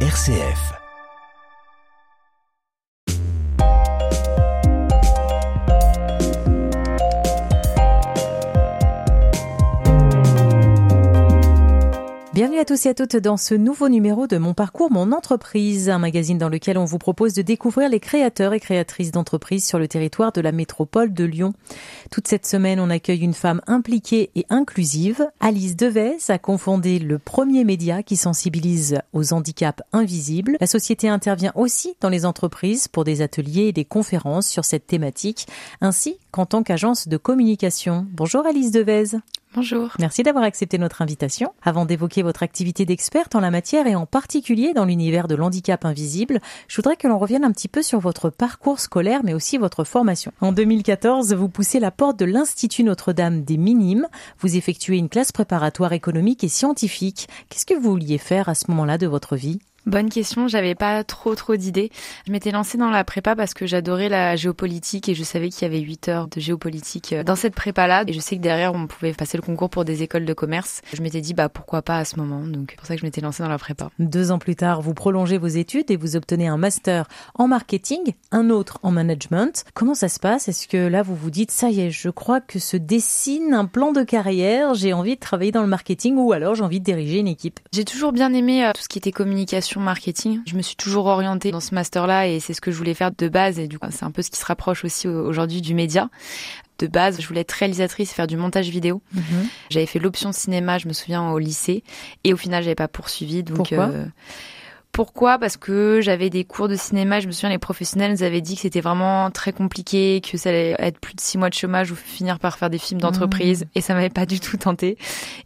RCF. Bienvenue à tous et à toutes dans ce nouveau numéro de Mon Parcours, Mon Entreprise, un magazine dans lequel on vous propose de découvrir les créateurs et créatrices d'entreprises sur le territoire de la métropole de Lyon. Toute cette semaine, on accueille une femme impliquée et inclusive. Alice Devez a confondé le premier média qui sensibilise aux handicaps invisibles. La société intervient aussi dans les entreprises pour des ateliers et des conférences sur cette thématique, ainsi qu'en tant qu'agence de communication. Bonjour Alice Devez. Merci d'avoir accepté notre invitation. Avant d'évoquer votre activité d'experte en la matière et en particulier dans l'univers de l'handicap invisible, je voudrais que l'on revienne un petit peu sur votre parcours scolaire mais aussi votre formation. En 2014, vous poussez la porte de l'Institut Notre-Dame des Minimes. Vous effectuez une classe préparatoire économique et scientifique. Qu'est-ce que vous vouliez faire à ce moment-là de votre vie? Bonne question, j'avais pas trop trop d'idées. Je m'étais lancée dans la prépa parce que j'adorais la géopolitique et je savais qu'il y avait 8 heures de géopolitique euh, dans cette prépa-là et je sais que derrière on pouvait passer le concours pour des écoles de commerce. Je m'étais dit bah pourquoi pas à ce moment, donc c'est pour ça que je m'étais lancée dans la prépa. Deux ans plus tard, vous prolongez vos études et vous obtenez un master en marketing, un autre en management. Comment ça se passe? Est-ce que là vous vous dites ça y est, je crois que se dessine un plan de carrière, j'ai envie de travailler dans le marketing ou alors j'ai envie de diriger une équipe? J'ai toujours bien aimé euh, tout ce qui était communication marketing. Je me suis toujours orientée dans ce master-là et c'est ce que je voulais faire de base et du coup c'est un peu ce qui se rapproche aussi aujourd'hui du média. De base, je voulais être réalisatrice et faire du montage vidéo. Mhm. J'avais fait l'option cinéma, je me souviens au lycée et au final j'avais pas poursuivi donc Pourquoi? euh, pourquoi? Parce que j'avais des cours de cinéma, je me souviens les professionnels nous avaient dit que c'était vraiment très compliqué, que ça allait être plus de six mois de chômage ou finir par faire des films d'entreprise Mmh. et ça m'avait pas du tout tenté.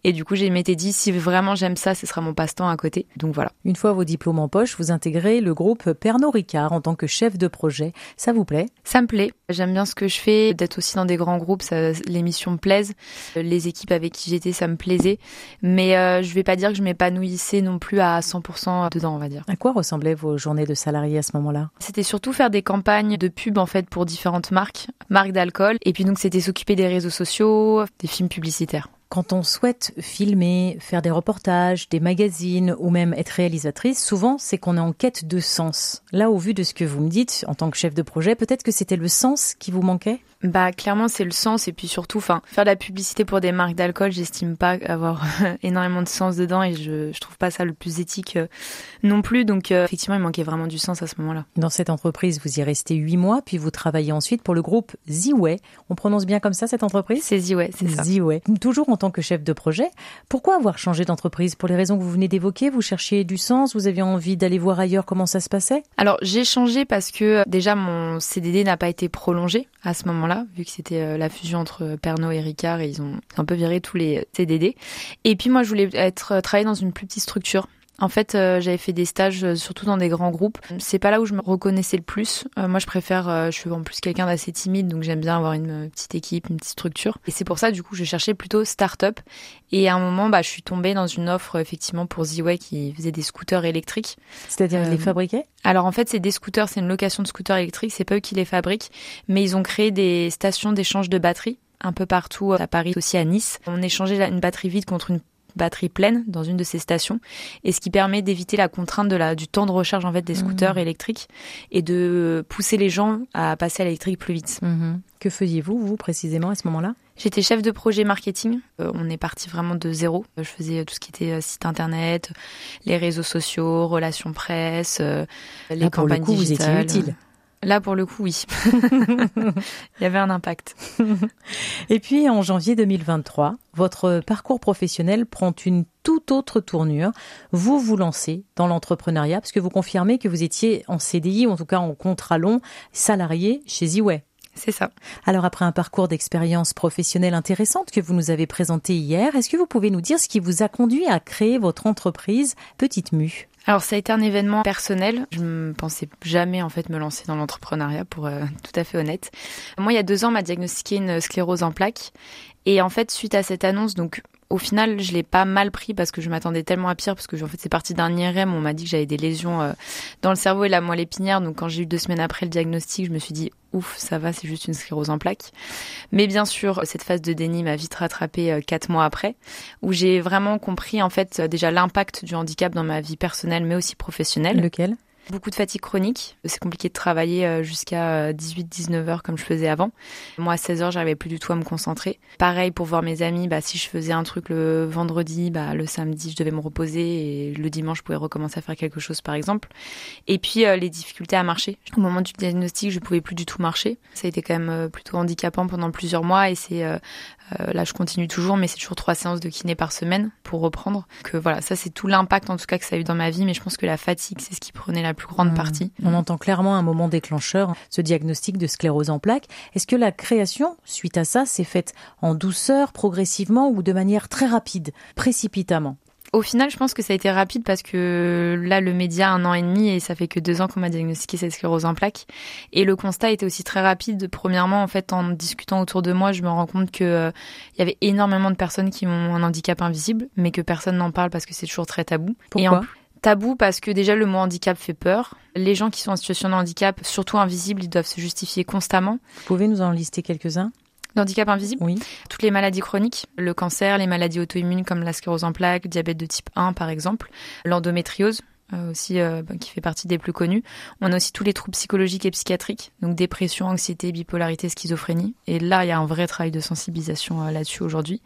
Et du coup, j'ai m'étais dit si vraiment j'aime ça, ce sera mon passe-temps à côté. Donc voilà. Une fois vos diplômes en poche, vous intégrez le groupe Pernod Ricard en tant que chef de projet. Ça vous plaît? Ça me plaît. J'aime bien ce que je fais, d'être aussi dans des grands groupes, l'émission me plaise. Les équipes avec qui j'étais, ça me plaisait. Mais euh, je vais pas dire que je m'épanouissais non plus à 100% dedans, on va dire. À quoi ressemblaient vos journées de salarié à ce moment-là? C'était surtout faire des campagnes de pub en fait pour différentes marques, marques d'alcool. Et puis donc c'était s'occuper des réseaux sociaux, des films publicitaires. Quand on souhaite filmer, faire des reportages, des magazines ou même être réalisatrice, souvent c'est qu'on est en quête de sens. Là, au vu de ce que vous me dites en tant que chef de projet, peut-être que c'était le sens qui vous manquait? Bah clairement c'est le sens et puis surtout, enfin faire de la publicité pour des marques d'alcool, j'estime pas avoir énormément de sens dedans et je, je trouve pas ça le plus éthique euh, non plus. Donc euh, effectivement il manquait vraiment du sens à ce moment-là. Dans cette entreprise, vous y restez huit mois, puis vous travaillez ensuite pour le groupe Ziway. On prononce bien comme ça cette entreprise? C'est ouais, c'est ça. Ziway. Toujours en tant que chef de projet, pourquoi avoir changé d'entreprise? Pour les raisons que vous venez d'évoquer, vous cherchiez du sens, vous aviez envie d'aller voir ailleurs comment ça se passait? Alors j'ai changé parce que euh, déjà mon CDD n'a pas été prolongé à ce moment-là, vu que c'était euh, la fusion entre Pernod et Ricard et ils ont un peu viré tous les CDD. Et puis moi je voulais être euh, travailler dans une plus petite structure. En fait, euh, j'avais fait des stages euh, surtout dans des grands groupes. C'est pas là où je me reconnaissais le plus. Euh, moi, je préfère, je suis en plus quelqu'un d'assez timide, donc j'aime bien avoir une petite équipe, une petite structure. Et c'est pour ça, du coup, je cherchais plutôt start-up. Et à un moment, bah, je suis tombée dans une offre effectivement pour Ziway qui faisait des scooters électriques. C'est-à-dire, ils les fabriquaient? Alors en fait, c'est des scooters, c'est une location de scooters électriques. C'est pas eux qui les fabriquent, mais ils ont créé des stations d'échange de batteries un peu partout à Paris, aussi à Nice. On échangeait une batterie vide contre une batterie pleine dans une de ces stations et ce qui permet d'éviter la contrainte de la du temps de recharge en fait des scooters électriques et de pousser les gens à passer à l'électrique plus vite. Mhm. Que faisiez-vous, vous, précisément, à ce moment-là? J'étais chef de projet marketing. Euh, on est parti vraiment de zéro. Je faisais tout ce qui était euh, site internet, les réseaux sociaux, relations presse, euh, les Là, pour le campagnes vous étiez digitales. utile. Là, pour le coup, oui. Il y avait un impact. Et puis, en janvier 2023, votre parcours professionnel prend une toute autre tournure. Vous vous lancez dans l'entrepreneuriat parce que vous confirmez que vous étiez en CDI ou en tout cas en contrat long salarié chez Ziway. C'est ça. Alors après un parcours d'expérience professionnelle intéressante que vous nous avez présenté hier, est-ce que vous pouvez nous dire ce qui vous a conduit à créer votre entreprise Petite Mue? Alors ça a été un événement personnel. Je ne pensais jamais en fait me lancer dans l'entrepreneuriat pour euh, tout à fait honnête. Moi il y a deux ans on m'a diagnostiqué une sclérose en plaques et en fait suite à cette annonce donc Au final, je l'ai pas mal pris parce que je m'attendais tellement à pire parce que en fait c'est parti d'un IRM. On m'a dit que j'avais des lésions euh, dans le cerveau et la moelle épinière. Donc quand j'ai eu deux semaines après le diagnostic, je me suis dit ouf, ça va, c'est juste une sclérose en plaques. Mais bien sûr, cette phase de déni m'a vite rattrapé euh, quatre mois après, où j'ai vraiment compris en fait déjà l'impact du handicap dans ma vie personnelle, mais aussi professionnelle. Lequel? Beaucoup de fatigue chronique. C'est compliqué de travailler euh, jusqu'à 18-19 euh, heures comme je faisais avant. Moi, à 16 heures, j'arrivais plus du tout à me concentrer. Pareil pour voir mes amis. Bah, si je faisais un truc le vendredi, bah, le samedi, je devais me reposer et le dimanche, je pouvais recommencer à faire quelque chose, par exemple. Et puis, euh, les difficultés à marcher. Au moment du diagnostic, je pouvais plus du tout marcher. Ça a été quand même plutôt handicapant pendant plusieurs mois et c'est là, je continue toujours, mais c'est toujours trois séances de kiné par semaine pour reprendre. Que voilà, ça c'est tout l'impact en tout cas que ça a eu dans ma vie, mais je pense que la fatigue, c'est ce qui prenait la plus grande mmh. partie. On entend clairement un moment déclencheur, ce diagnostic de sclérose en plaques. Est-ce que la création, suite à ça, s'est faite en douceur, progressivement ou de manière très rapide, précipitamment? Au final, je pense que ça a été rapide parce que là, le média a un an et demi et ça fait que deux ans qu'on m'a diagnostiqué cette sclérose en plaques. Et le constat était aussi très rapide. Premièrement, en fait, en discutant autour de moi, je me rends compte que euh, il y avait énormément de personnes qui ont un handicap invisible, mais que personne n'en parle parce que c'est toujours très tabou. Pourquoi? Tabou parce que déjà le mot handicap fait peur. Les gens qui sont en situation de handicap, surtout invisibles, ils doivent se justifier constamment. Vous pouvez nous en lister quelques-uns? L'handicap invisible Oui. Toutes les maladies chroniques, le cancer, les maladies auto-immunes comme la sclérose en plaques, diabète de type 1 par exemple, l'endométriose euh, aussi euh, bah, qui fait partie des plus connus. On a aussi tous les troubles psychologiques et psychiatriques, donc dépression, anxiété, bipolarité, schizophrénie. Et là, il y a un vrai travail de sensibilisation euh, là-dessus aujourd'hui.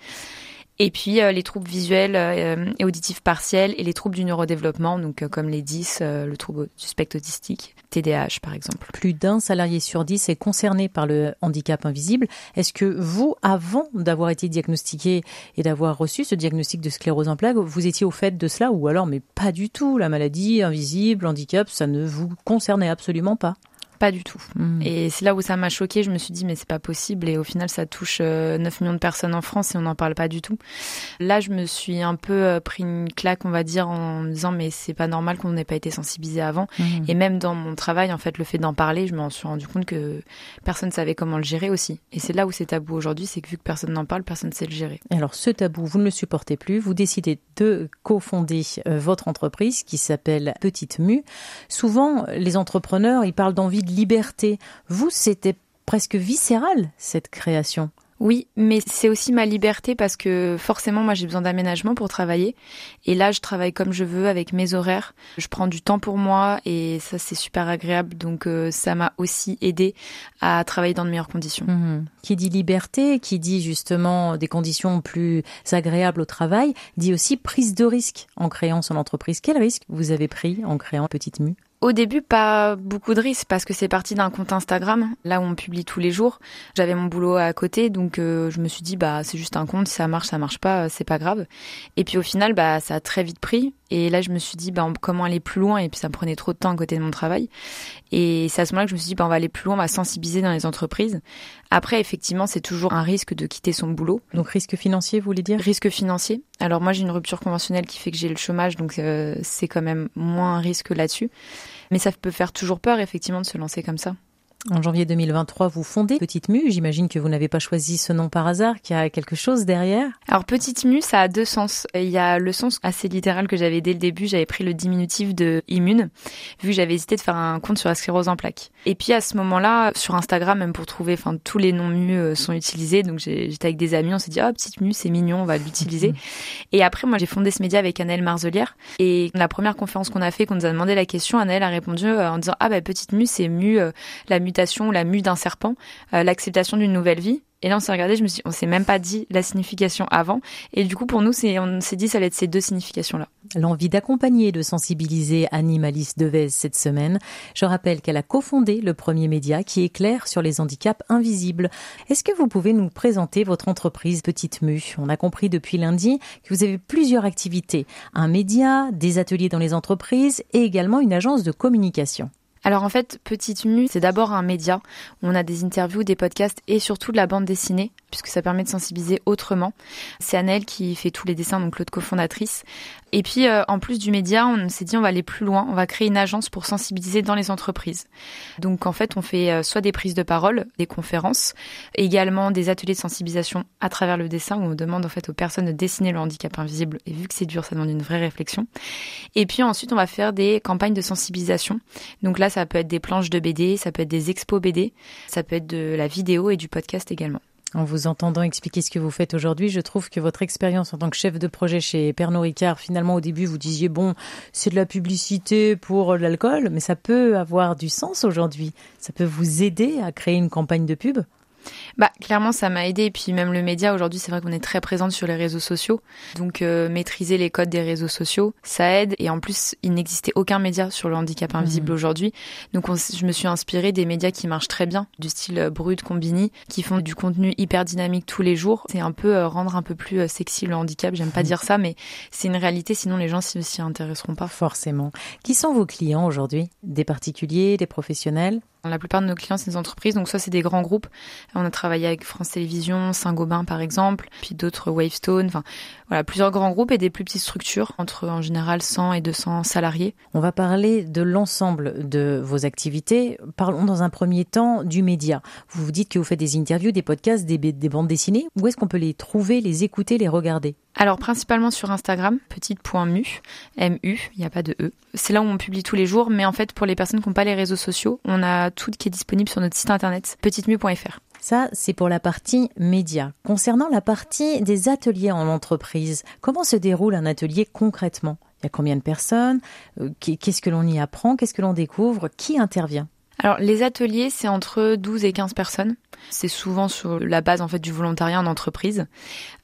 Et puis euh, les troubles visuels euh, et auditifs partiels et les troubles du neurodéveloppement, donc euh, comme les 10, le trouble du spectre autistique, TDAH par exemple. Plus d'un salarié sur 10 est concerné par le handicap invisible. Est-ce que vous, avant d'avoir été diagnostiqué et d'avoir reçu ce diagnostic de sclérose en plaques, vous étiez au fait de cela ou alors mais pas du tout, la maladie invisible, handicap, ça ne vous concernait absolument pas? Pas du tout. Hmm. Et c'est là où ça m'a choqué. Je me suis dit, mais c'est pas possible. Et au final, ça touche 9 euh, millions de personnes en France et on n'en parle pas du tout. Là, je me suis un peu euh, pris une claque, on va dire, en me disant, mais c'est pas normal qu'on n'ait pas été sensibilisé avant. Hmm. Et même dans mon travail, en fait, le fait d'en parler, je m'en suis rendu compte que personne savait comment le gérer aussi. Et c'est là où c'est tabou aujourd'hui, c'est que vu que personne n'en parle, personne ne sait le gérer. Alors, ce tabou, vous ne le supportez plus. Vous décidez de cofonder euh, votre entreprise qui s'appelle Petite Mue. Souvent, les entrepreneurs, ils parlent d'envie de liberté. Vous, c'était presque viscéral, cette création. Oui, mais c'est aussi ma liberté parce que forcément, moi, j'ai besoin d'aménagement pour travailler. Et là, je travaille comme je veux avec mes horaires. Je prends du temps pour moi et ça, c'est super agréable. Donc, euh, ça m'a aussi aidé à travailler dans de meilleures conditions. Mmh. Qui dit liberté, qui dit justement des conditions plus agréables au travail, dit aussi prise de risque en créant son entreprise. Quel risque vous avez pris en créant Petite Mue? Au début, pas beaucoup de risques parce que c'est parti d'un compte Instagram, là où on publie tous les jours. J'avais mon boulot à côté, donc euh, je me suis dit bah c'est juste un compte, ça marche, ça marche pas, c'est pas grave. Et puis au final, bah ça a très vite pris. Et là, je me suis dit bah comment aller plus loin? Et puis ça me prenait trop de temps à côté de mon travail. Et c'est à ce moment-là que je me suis dit bah on va aller plus loin, on va sensibiliser dans les entreprises. Après, effectivement, c'est toujours un risque de quitter son boulot. Donc risque financier, vous voulez dire? Risque financier. Alors moi, j'ai une rupture conventionnelle qui fait que j'ai le chômage, donc euh, c'est quand même moins un risque là-dessus. Mais ça peut faire toujours peur, effectivement, de se lancer comme ça. En janvier 2023, vous fondez Petite Mue. J'imagine que vous n'avez pas choisi ce nom par hasard, qu'il y a quelque chose derrière. Alors Petite Mue, ça a deux sens. Il y a le sens assez littéral que j'avais dès le début. J'avais pris le diminutif de immune, vu que j'avais hésité de faire un compte sur la sclérose en plaques. Et puis à ce moment-là, sur Instagram, même pour trouver, enfin tous les noms Mue euh, sont utilisés. Donc j'étais avec des amis, on s'est dit oh Petite Mue, c'est mignon, on va l'utiliser. Et après, moi j'ai fondé ce média avec Annelle Marzelière. Et la première conférence qu'on a fait, qu'on nous a demandé la question, Annelle a répondu euh, en disant ah bah Petite Mue, c'est Mue, euh, la mutation, la mue d'un serpent, euh, l'acceptation d'une nouvelle vie. Et là, on s'est regardé, je me suis, on s'est même pas dit la signification avant. Et du coup, pour nous, c'est, on s'est dit, ça allait être ces deux significations-là. L'envie d'accompagner et de sensibiliser Animaliste Devez cette semaine. Je rappelle qu'elle a cofondé le premier média qui éclaire sur les handicaps invisibles. Est-ce que vous pouvez nous présenter votre entreprise Petite Mue? On a compris depuis lundi que vous avez plusieurs activités. Un média, des ateliers dans les entreprises et également une agence de communication. Alors en fait, Petite Mue, c'est d'abord un média on a des interviews, des podcasts et surtout de la bande dessinée, puisque ça permet de sensibiliser autrement. C'est Annelle qui fait tous les dessins, donc l'autre cofondatrice. Et puis, euh, en plus du média, on s'est dit on va aller plus loin, on va créer une agence pour sensibiliser dans les entreprises. Donc, en fait, on fait euh, soit des prises de parole, des conférences, également des ateliers de sensibilisation à travers le dessin où on demande en fait aux personnes de dessiner le handicap invisible. Et vu que c'est dur, ça demande une vraie réflexion. Et puis ensuite, on va faire des campagnes de sensibilisation. Donc là, ça peut être des planches de BD, ça peut être des expos BD, ça peut être de la vidéo et du podcast également. En vous entendant expliquer ce que vous faites aujourd'hui, je trouve que votre expérience en tant que chef de projet chez Pernod Ricard, finalement au début vous disiez bon, c'est de la publicité pour l'alcool, mais ça peut avoir du sens aujourd'hui. Ça peut vous aider à créer une campagne de pub? Bah clairement ça m'a aidé. Et puis même le média aujourd'hui c'est vrai qu'on est très présente sur les réseaux sociaux. Donc euh, maîtriser les codes des réseaux sociaux ça aide. Et en plus il n'existait aucun média sur le handicap invisible mmh. aujourd'hui. Donc je me suis inspirée des médias qui marchent très bien du style euh, Brut, Combini qui font du contenu hyper dynamique tous les jours. C'est un peu euh, rendre un peu plus sexy le handicap. J'aime pas mmh. dire ça mais c'est une réalité. Sinon les gens s'y intéresseront pas. Forcément. Qui sont vos clients aujourd'hui? Des particuliers des professionnels? La plupart de nos clients, c'est des entreprises, donc soit c'est des grands groupes. On a travaillé avec France Télévisions, Saint-Gobain par exemple, puis d'autres Wavestone, enfin voilà, plusieurs grands groupes et des plus petites structures, entre en général 100 et 200 salariés. On va parler de l'ensemble de vos activités. Parlons dans un premier temps du média. Vous vous dites que vous faites des interviews, des podcasts, des, des bandes dessinées. Où est-ce qu'on peut les trouver, les écouter, les regarder? Alors principalement sur Instagram, petite.mu, M-U, il n'y a pas de E. C'est là où on publie tous les jours, mais en fait pour les personnes qui n'ont pas les réseaux sociaux, on a tout qui est disponible sur notre site internet, petitemu.fr. Ça, c'est pour la partie média. Concernant la partie des ateliers en entreprise, comment se déroule un atelier concrètement? Il y a combien de personnes? Euh, Qu'est-ce que l'on y apprend? Qu'est-ce que l'on découvre? Qui intervient? Alors les ateliers, c'est entre 12 et 15 personnes. C'est souvent sur la base en fait du volontariat en entreprise.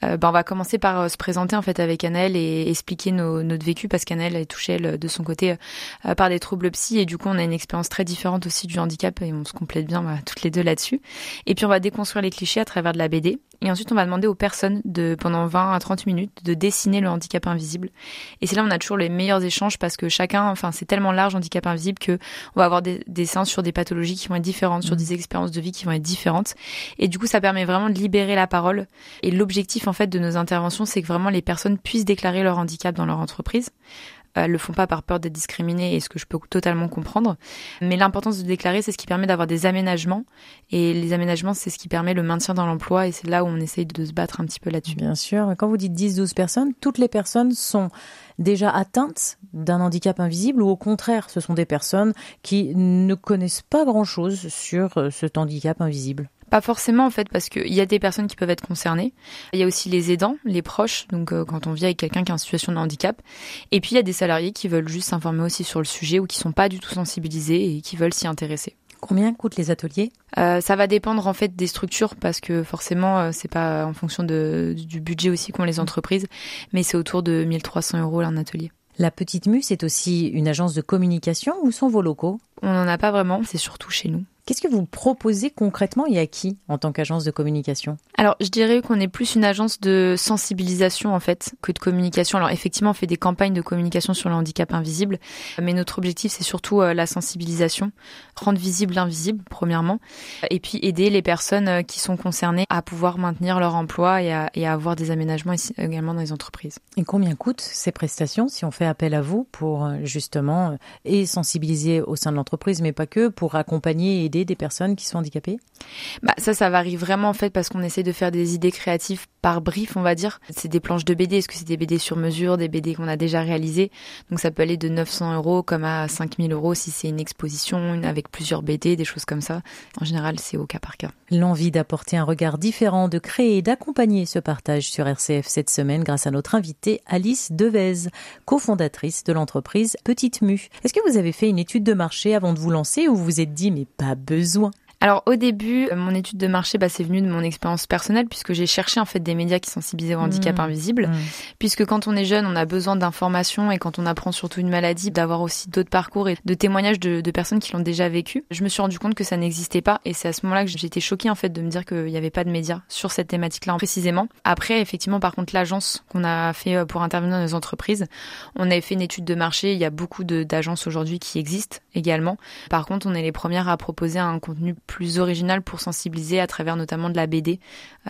Euh, ben, on va commencer par euh, se présenter en fait avec Annelle et expliquer nos, notre vécu parce qu'Annelle est touchée de son côté euh, par des troubles psy et du coup on a une expérience très différente aussi du handicap et on se complète bien bah, toutes les deux là-dessus. Et puis on va déconstruire les clichés à travers de la BD. Et ensuite, on va demander aux personnes de, pendant 20 à 30 minutes, de dessiner le handicap invisible. Et c'est là on a toujours les meilleurs échanges parce que chacun, enfin, c'est tellement large, handicap invisible, que on va avoir des dessins sur des pathologies qui vont être différentes, sur mmh. des expériences de vie qui vont être différentes. Et du coup, ça permet vraiment de libérer la parole. Et l'objectif, en fait, de nos interventions, c'est que vraiment les personnes puissent déclarer leur handicap dans leur entreprise. Elles euh, le font pas par peur d'être discriminées et ce que je peux totalement comprendre. Mais l'importance de déclarer, c'est ce qui permet d'avoir des aménagements et les aménagements, c'est ce qui permet le maintien dans l'emploi et c'est là où on essaye de se battre un petit peu là-dessus. Bien sûr. Quand vous dites 10-12 personnes, toutes les personnes sont déjà atteintes d'un handicap invisible ou au contraire, ce sont des personnes qui ne connaissent pas grand-chose sur euh, cet handicap invisible pas forcément en fait parce qu'il y a des personnes qui peuvent être concernées. Il y a aussi les aidants, les proches, donc euh, quand on vit avec quelqu'un qui est en situation de handicap. Et puis il y a des salariés qui veulent juste s'informer aussi sur le sujet ou qui sont pas du tout sensibilisés et qui veulent s'y intéresser. Combien coûtent les ateliers? Euh, Ça va dépendre en fait des structures parce que forcément euh, c'est pas en fonction de, du budget aussi qu'ont les entreprises, mais c'est autour de 1300 euros un atelier. La Petite Mue, c'est aussi une agence de communication. Où sont vos locaux? On n'en a pas vraiment, c'est surtout chez nous. Qu'est-ce que vous proposez concrètement et à qui en tant qu'agence de communication? Alors, je dirais qu'on est plus une agence de sensibilisation en fait que de communication. Alors, effectivement, on fait des campagnes de communication sur le handicap invisible, mais notre objectif, c'est surtout euh, la sensibilisation, rendre visible l'invisible, premièrement, et puis aider les personnes euh, qui sont concernées à pouvoir maintenir leur emploi et à, et à avoir des aménagements également dans les entreprises. Et combien coûtent ces prestations si on fait appel à vous pour euh, justement et sensibiliser au sein de l'entreprise, mais pas que, pour accompagner et aider des personnes qui sont handicapées bah, Ça, ça varie vraiment en fait parce qu'on essaie de faire des idées créatives par brief, on va dire. C'est des planches de BD. Est-ce que c'est des BD sur mesure, des BD qu'on a déjà réalisées? Donc ça peut aller de 900 euros comme à 5000 euros si c'est une exposition avec plusieurs BD, des choses comme ça. En général, c'est au cas par cas. L'envie d'apporter un regard différent, de créer et d'accompagner ce partage sur RCF cette semaine grâce à notre invitée Alice Devez, cofondatrice de l'entreprise Petite Mue. Est-ce que vous avez fait une étude de marché avant de vous lancer ou vous vous êtes dit mais pas besoin alors au début, euh, mon étude de marché, bah, c'est venu de mon expérience personnelle puisque j'ai cherché en fait des médias qui sensibilisaient au handicap mmh. invisible. Mmh. Puisque quand on est jeune, on a besoin d'informations et quand on apprend surtout une maladie, d'avoir aussi d'autres parcours et de témoignages de, de personnes qui l'ont déjà vécu. Je me suis rendu compte que ça n'existait pas et c'est à ce moment-là que j'ai été choquée en fait de me dire qu'il n'y avait pas de médias sur cette thématique-là précisément. Après, effectivement, par contre, l'agence qu'on a fait euh, pour intervenir dans les entreprises, on avait fait une étude de marché. Il y a beaucoup d'agences aujourd'hui qui existent également. Par contre, on est les premières à proposer un contenu plus original pour sensibiliser à travers notamment de la BD.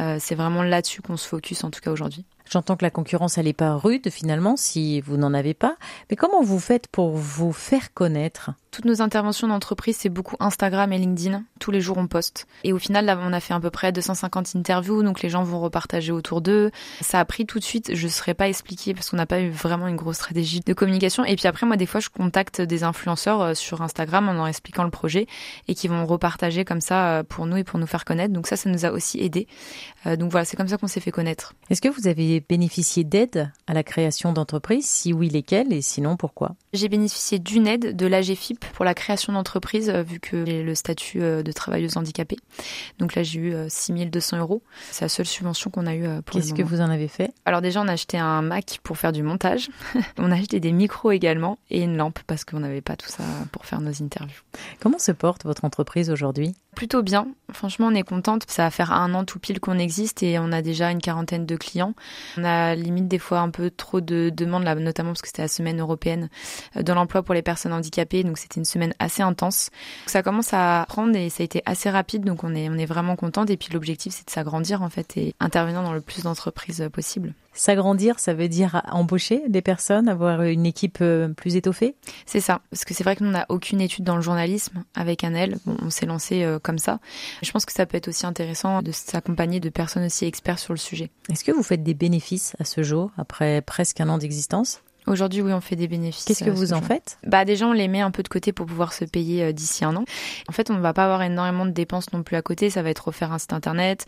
Euh, c'est vraiment là-dessus qu'on se focus en tout cas aujourd'hui. J'entends que la concurrence, elle n'est pas rude finalement si vous n'en avez pas. Mais comment vous faites pour vous faire connaître? Toutes nos interventions d'entreprise, c'est beaucoup Instagram et LinkedIn. Tous les jours, on poste. Et au final, là, on a fait à peu près 250 interviews, donc les gens vont repartager autour d'eux. Ça a pris tout de suite. Je ne saurais pas expliquer parce qu'on n'a pas eu vraiment une grosse stratégie de communication. Et puis après, moi, des fois, je contacte des influenceurs euh, sur Instagram en leur expliquant le projet et qui vont repartager comme ça euh, pour nous et pour nous faire connaître. Donc ça, ça nous a aussi aidé. Euh, donc voilà, c'est comme ça qu'on s'est fait connaître. Est-ce que vous avez bénéficié d'aide à la création d'entreprises? Si oui, lesquelles? Et sinon, pourquoi? J'ai bénéficié d'une aide de l'AGFIP pour la création d'entreprise, euh, vu que j'ai le statut euh, de travailleuse handicapée. Donc là, j'ai eu 6200 euh, euros. C'est la seule subvention qu'on a eu pour Qu'est-ce que vous en avez fait? Alors déjà, on a acheté un Mac pour faire du montage. on a acheté des micros également et une lampe parce qu'on n'avait pas tout ça pour faire nos interviews. Comment se porte votre entreprise aujourd'hui? Plutôt bien. Franchement, on est contente. Ça va faire un an tout pile qu'on existe et on a déjà une quarantaine de clients. On a limite des fois un peu trop de demandes, là, notamment parce que c'était la semaine européenne de l'emploi pour les personnes handicapées. Donc c'était une semaine assez intense. Ça commence à prendre et ça a été assez rapide, donc on est, on est vraiment contente. Et puis l'objectif, c'est de s'agrandir en fait et intervenir dans le plus d'entreprises possible. S'agrandir, ça veut dire embaucher des personnes, avoir une équipe euh, plus étoffée? C'est ça, parce que c'est vrai que nous, on n'a aucune étude dans le journalisme avec un L. Bon, on s'est lancé euh, comme ça. Je pense que ça peut être aussi intéressant de s'accompagner de personnes aussi experts sur le sujet. Est-ce que vous faites des bénéfices à ce jour, après presque un an d'existence? Aujourd'hui, oui, on fait des bénéfices. Qu'est-ce que vous en faites? Bah déjà, on les met un peu de côté pour pouvoir se payer euh, d'ici un an. En fait, on ne va pas avoir énormément de dépenses non plus à côté. Ça va être refaire un site internet,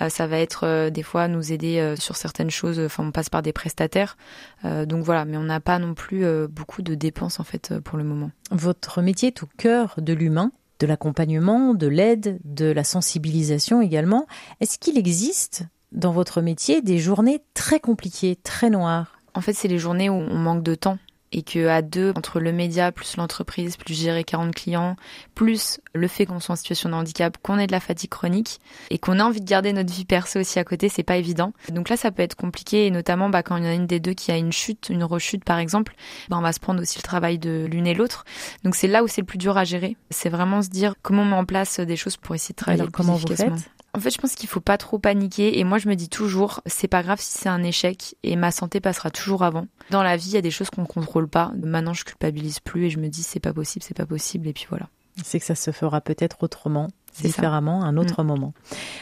euh, ça va être euh, des fois nous aider sur certaines choses. Enfin, on passe par des prestataires. donc voilà, mais on n'a pas non plus beaucoup de dépenses en fait pour le moment. Votre métier est au cœur de l'humain de l'accompagnement, de l'aide, de la sensibilisation également. Est-ce qu'il existe dans votre métier des journées très compliquées, très noires? En fait, c'est les journées où on manque de temps et que à deux, entre le média plus l'entreprise, plus gérer 40 clients, plus le fait qu'on soit en situation de handicap, qu'on ait de la fatigue chronique et qu'on a envie de garder notre vie perso aussi à côté, c'est pas évident. Donc là, ça peut être compliqué et notamment bah, quand il y en a une des deux qui a une chute, une rechute par exemple, bah, on va se prendre aussi le travail de l'une et l'autre. Donc c'est là où c'est le plus dur à gérer. C'est vraiment se dire comment on met en place des choses pour essayer de travailler comment efficacement. Vous faites? En fait, je pense qu'il faut pas trop paniquer. Et moi, je me dis toujours, c'est pas grave si c'est un échec et ma santé passera toujours avant. Dans la vie, il y a des choses qu'on contrôle pas. Maintenant, je culpabilise plus et je me dis, c'est pas possible, c'est pas possible. Et puis voilà. C'est que ça se fera peut-être autrement différemment un autre mm. moment.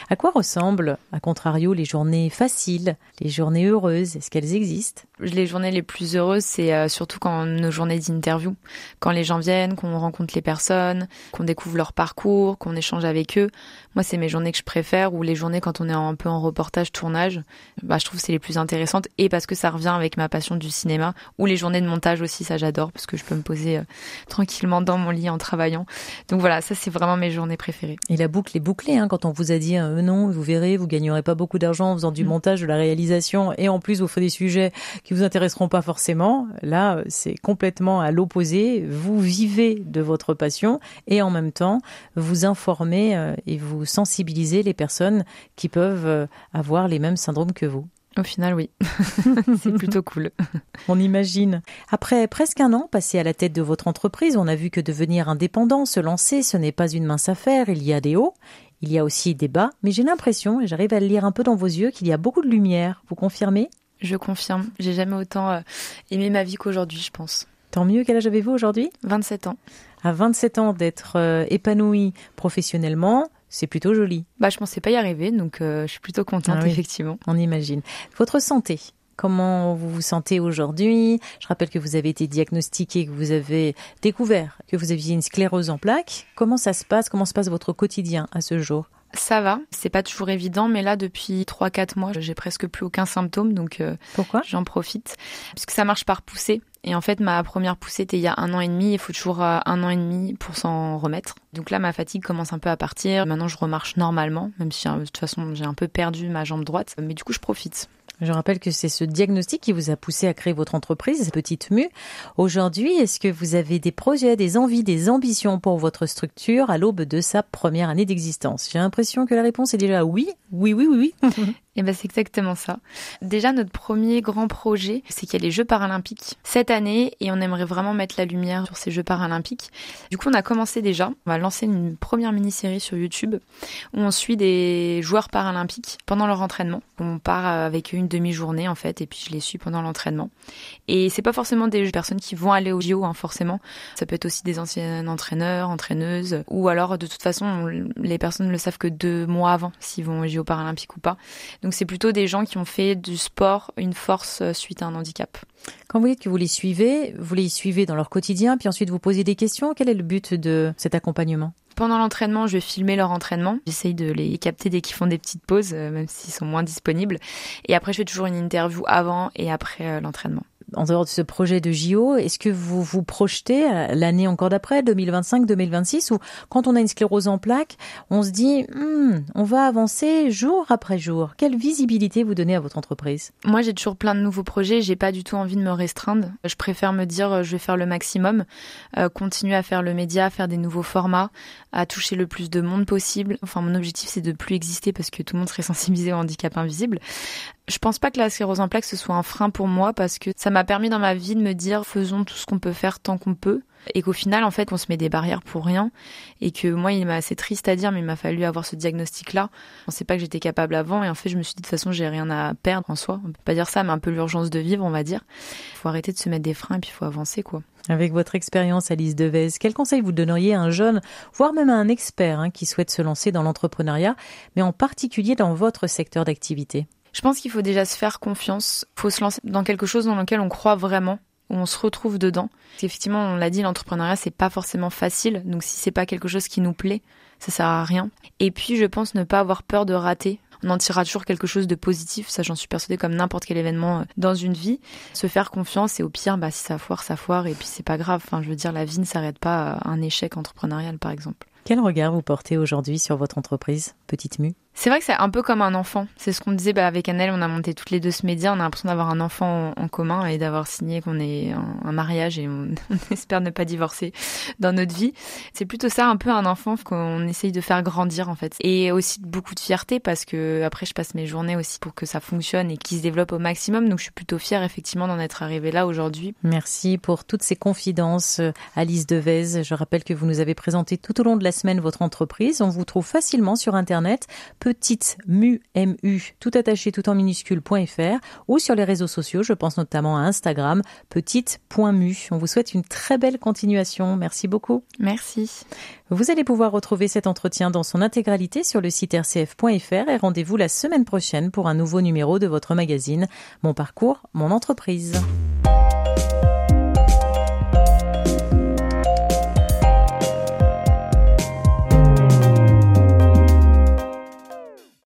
À quoi ressemblent, à contrario, les journées faciles, les journées heureuses? Est-ce qu'elles existent? Les journées les plus heureuses, c'est euh, surtout quand nos journées d'interview, quand les gens viennent, qu'on rencontre les personnes, qu'on découvre leur parcours, qu'on échange avec eux. Moi, c'est mes journées que je préfère, ou les journées quand on est un peu en reportage, tournage. Bah, je trouve que c'est les plus intéressantes, et parce que ça revient avec ma passion du cinéma, ou les journées de montage aussi, ça j'adore, parce que je peux me poser euh, tranquillement dans mon lit en travaillant. Donc voilà, ça c'est vraiment mes journées préférées. Et la boucle est bouclée hein, quand on vous a dit euh, non, vous verrez, vous gagnerez pas beaucoup d'argent en faisant du mm. montage, de la réalisation, et en plus vous faites des sujets qui vous intéresseront pas forcément. Là, c'est complètement à l'opposé. Vous vivez de votre passion et en même temps vous informez euh, et vous sensibilisez les personnes qui peuvent euh, avoir les mêmes syndromes que vous. Au final, oui. c'est plutôt cool. On imagine. Après presque un an passé à la tête de votre entreprise, on a vu que devenir indépendant, se lancer, ce n'est pas une mince affaire. Il y a des hauts, il y a aussi des bas, mais j'ai l'impression, et j'arrive à le lire un peu dans vos yeux, qu'il y a beaucoup de lumière. Vous confirmez? Je confirme. J'ai jamais autant euh, aimé ma vie qu'aujourd'hui, je pense. Tant mieux. Quel âge avez-vous aujourd'hui? 27 ans. À 27 ans d'être euh, épanoui professionnellement, c'est plutôt joli. Bah, je pensais pas y arriver, donc euh, je suis plutôt contente, ah effectivement. On imagine. Votre santé, comment vous vous sentez aujourd'hui? Je rappelle que vous avez été diagnostiqué, que vous avez découvert que vous aviez une sclérose en plaques. Comment ça se passe? Comment se passe votre quotidien à ce jour? Ça va, c'est pas toujours évident, mais là depuis 3-4 mois, j'ai presque plus aucun symptôme, donc euh, pourquoi? J'en profite, puisque ça marche par poussée. Et en fait, ma première poussée était il y a un an et demi. Il faut toujours euh, un an et demi pour s'en remettre. Donc là, ma fatigue commence un peu à partir. Maintenant, je remarche normalement, même si euh, de toute façon, j'ai un peu perdu ma jambe droite. Mais du coup, je profite. Je rappelle que c'est ce diagnostic qui vous a poussé à créer votre entreprise, Petite Mue. Aujourd'hui, est-ce que vous avez des projets, des envies, des ambitions pour votre structure à l'aube de sa première année d'existence? J'ai l'impression que la réponse est déjà oui, oui, oui, oui, oui. Et ben c'est exactement ça. Déjà notre premier grand projet, c'est qu'il y a les Jeux paralympiques cette année et on aimerait vraiment mettre la lumière sur ces Jeux paralympiques. Du coup, on a commencé déjà, on va lancé une première mini-série sur YouTube où on suit des joueurs paralympiques pendant leur entraînement. On part avec eux une demi-journée en fait et puis je les suis pendant l'entraînement. Et c'est pas forcément des personnes qui vont aller au JO hein, forcément. Ça peut être aussi des anciens entraîneurs, entraîneuses ou alors de toute façon les personnes ne le savent que deux mois avant s'ils vont au JO paralympiques ou pas. Donc c'est plutôt des gens qui ont fait du sport une force suite à un handicap. Quand vous dites que vous les suivez, vous les suivez dans leur quotidien, puis ensuite vous posez des questions. Quel est le but de cet accompagnement? Pendant l'entraînement, je vais filmer leur entraînement. J'essaye de les capter dès qu'ils font des petites pauses, euh, même s'ils sont moins disponibles. Et après, je fais toujours une interview avant et après euh, l'entraînement en dehors de ce projet de JO, est-ce que vous vous projetez l'année encore d'après, 2025-2026, ou quand on a une sclérose en plaques, on se dit, hmm, on va avancer jour après jour. Quelle visibilité vous donnez à votre entreprise? Moi, j'ai toujours plein de nouveaux projets. J'ai pas du tout envie de me restreindre. Je préfère me dire, euh, je vais faire le maximum, euh, continuer à faire le média, faire des nouveaux formats, à toucher le plus de monde possible. Enfin, mon objectif, c'est de plus exister parce que tout le monde serait sensibilisé au handicap invisible. Je pense pas que la sclérose en plaques ce soit un frein pour moi parce que ça m'a permis dans ma vie de me dire faisons tout ce qu'on peut faire tant qu'on peut et qu'au final en fait on se met des barrières pour rien et que moi il m'a assez triste à dire mais il m'a fallu avoir ce diagnostic là. On sait pas que j'étais capable avant et en fait je me suis dit de toute façon j'ai rien à perdre en soi. On peut pas dire ça mais un peu l'urgence de vivre on va dire. Il faut arrêter de se mettre des freins et puis il faut avancer quoi. Avec votre expérience, Alice Devez, quel conseil vous donneriez à un jeune, voire même à un expert hein, qui souhaite se lancer dans l'entrepreneuriat, mais en particulier dans votre secteur d'activité? Je pense qu'il faut déjà se faire confiance. Il faut se lancer dans quelque chose dans lequel on croit vraiment, où on se retrouve dedans. Effectivement, on l'a dit, l'entrepreneuriat c'est pas forcément facile. Donc si c'est pas quelque chose qui nous plaît, ça sert à rien. Et puis je pense ne pas avoir peur de rater. On en tirera toujours quelque chose de positif, ça j'en suis persuadée comme n'importe quel événement euh, dans une vie. Se faire confiance et au pire, bah, si ça foire, ça foire et puis c'est pas grave. Enfin, je veux dire, la vie ne s'arrête pas à un échec entrepreneurial par exemple. Quel regard vous portez aujourd'hui sur votre entreprise, Petite Mue? C'est vrai que c'est un peu comme un enfant. C'est ce qu'on disait bah, avec Annelle, on a monté toutes les deux ce média, on a l'impression d'avoir un enfant en, commun et d'avoir signé qu'on est un, mariage et on, espère ne pas divorcer dans notre vie. C'est plutôt ça, un peu un enfant qu'on essaye de faire grandir en fait. Et aussi beaucoup de fierté parce que après je passe mes journées aussi pour que ça fonctionne et qu'il se développe au maximum. Donc je suis plutôt fière effectivement d'en être arrivée là aujourd'hui. Merci pour toutes ces confidences, Alice Devez. Je rappelle que vous nous avez présenté tout au long de la semaine votre entreprise. On vous trouve facilement sur Internet petite mu, mu, tout attaché, tout en minuscule.fr ou sur les réseaux sociaux, je pense notamment à Instagram, petite.mu. On vous souhaite une très belle continuation. Merci beaucoup. Merci. Vous allez pouvoir retrouver cet entretien dans son intégralité sur le site rcf.fr et rendez-vous la semaine prochaine pour un nouveau numéro de votre magazine Mon parcours, mon entreprise.